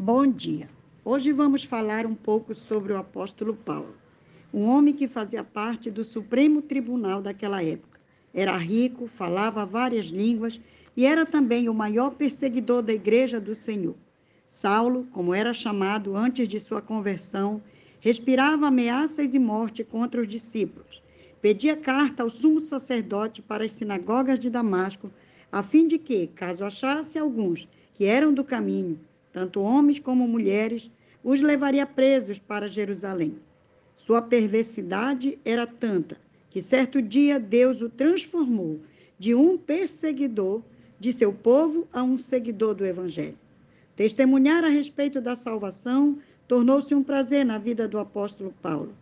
Bom dia. Hoje vamos falar um pouco sobre o apóstolo Paulo, um homem que fazia parte do Supremo Tribunal daquela época. Era rico, falava várias línguas e era também o maior perseguidor da igreja do Senhor. Saulo, como era chamado antes de sua conversão, respirava ameaças e morte contra os discípulos. Pedia carta ao sumo sacerdote para as sinagogas de Damasco, a fim de que, caso achasse alguns que eram do caminho, tanto homens como mulheres, os levaria presos para Jerusalém. Sua perversidade era tanta que certo dia Deus o transformou de um perseguidor de seu povo a um seguidor do Evangelho. Testemunhar a respeito da salvação tornou-se um prazer na vida do apóstolo Paulo.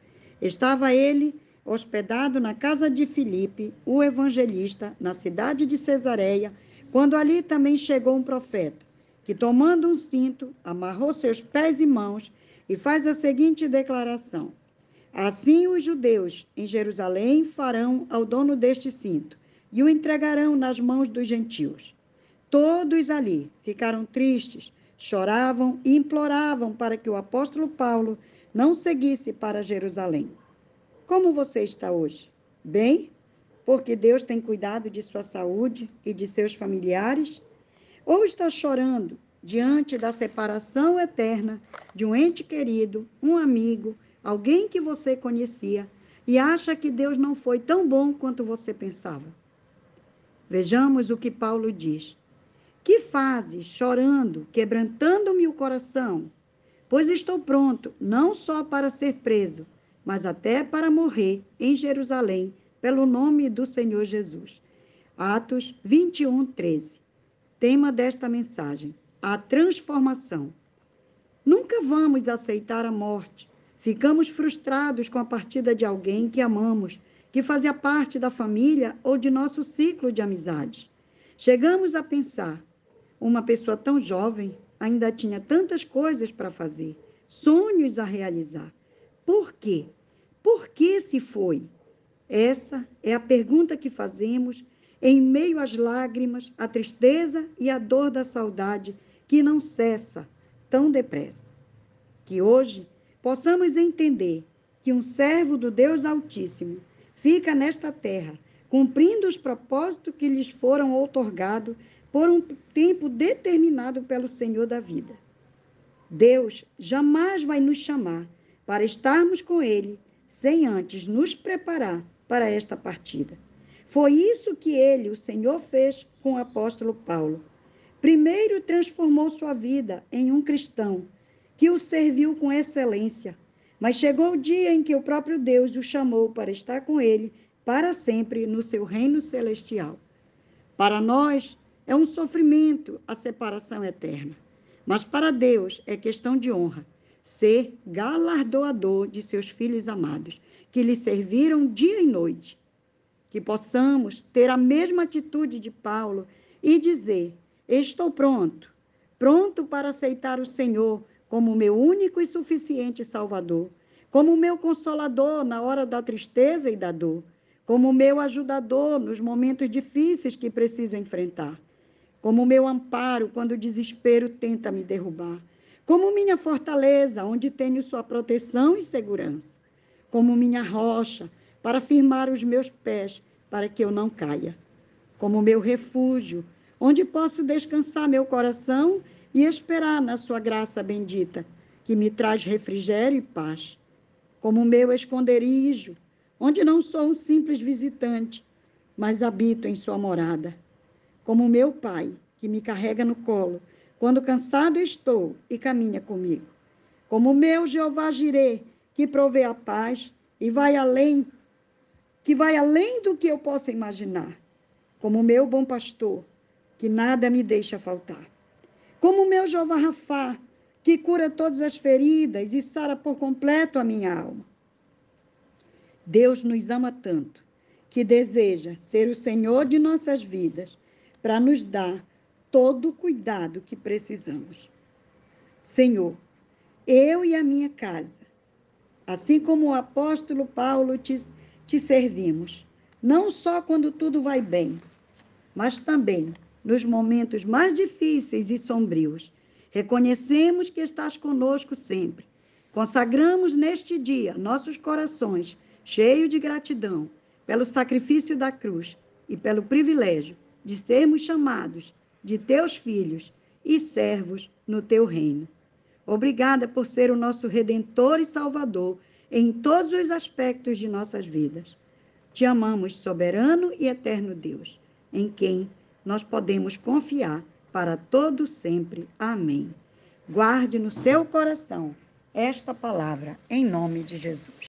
Estava ele hospedado na casa de Filipe, o evangelista, na cidade de Cesareia, quando ali também chegou um profeta que, tomando um cinto, amarrou seus pés e mãos e faz a seguinte declaração: Assim os judeus em Jerusalém farão ao dono deste cinto e o entregarão nas mãos dos gentios. Todos ali ficaram tristes, choravam e imploravam para que o apóstolo Paulo não seguisse para Jerusalém. Como você está hoje? Bem? Porque Deus tem cuidado de sua saúde e de seus familiares? ou está chorando diante da separação eterna de um ente querido, um amigo, alguém que você conhecia e acha que Deus não foi tão bom quanto você pensava. Vejamos o que Paulo diz. Que fazes, chorando, quebrantando-me o coração? Pois estou pronto, não só para ser preso, mas até para morrer em Jerusalém, pelo nome do Senhor Jesus. Atos 21, 13. Tema desta mensagem: a transformação. Nunca vamos aceitar a morte. Ficamos frustrados com a partida de alguém que amamos, que fazia parte da família ou de nosso ciclo de amizades. Chegamos a pensar: uma pessoa tão jovem ainda tinha tantas coisas para fazer, sonhos a realizar. Por quê? Por que se foi? Essa é a pergunta que fazemos em meio às lágrimas, à tristeza e à dor da saudade que não cessa tão depressa. Que hoje possamos entender que um servo do Deus Altíssimo fica nesta terra, cumprindo os propósitos que lhes foram outorgados por um tempo determinado pelo Senhor da vida. Deus jamais vai nos chamar para estarmos com Ele sem antes nos preparar para esta partida. Foi isso que ele, o Senhor, fez com o apóstolo Paulo. Primeiro transformou sua vida em um cristão que o serviu com excelência. Mas chegou o dia em que o próprio Deus o chamou para estar com ele para sempre no seu reino celestial. Para nós é um sofrimento a separação eterna, mas para Deus é questão de honra ser galardoador de seus filhos amados, que lhe serviram dia e noite que possamos ter a mesma atitude de Paulo e dizer: Estou pronto, pronto para aceitar o Senhor como meu único e suficiente Salvador, como meu consolador na hora da tristeza e da dor, como meu ajudador nos momentos difíceis que preciso enfrentar, como meu amparo quando o desespero tenta me derrubar, como minha fortaleza, onde tenho sua proteção e segurança, como minha rocha para firmar os meus pés, para que eu não caia. Como meu refúgio, onde posso descansar meu coração e esperar na sua graça bendita, que me traz refrigério e paz. Como meu esconderijo, onde não sou um simples visitante, mas habito em sua morada. Como meu pai, que me carrega no colo, quando cansado estou e caminha comigo. Como meu Jeová Jirê, que provê a paz e vai além que vai além do que eu possa imaginar, como meu bom pastor, que nada me deixa faltar. Como o meu Jeová Rafá, que cura todas as feridas e sara por completo a minha alma. Deus nos ama tanto que deseja ser o Senhor de nossas vidas para nos dar todo o cuidado que precisamos. Senhor, eu e a minha casa, assim como o apóstolo Paulo te te servimos, não só quando tudo vai bem, mas também nos momentos mais difíceis e sombrios. Reconhecemos que estás conosco sempre. Consagramos neste dia nossos corações, cheios de gratidão, pelo sacrifício da cruz e pelo privilégio de sermos chamados de teus filhos e servos no teu reino. Obrigada por ser o nosso redentor e salvador em todos os aspectos de nossas vidas. Te amamos, soberano e eterno Deus, em quem nós podemos confiar para todo sempre. Amém. Guarde no seu coração esta palavra em nome de Jesus.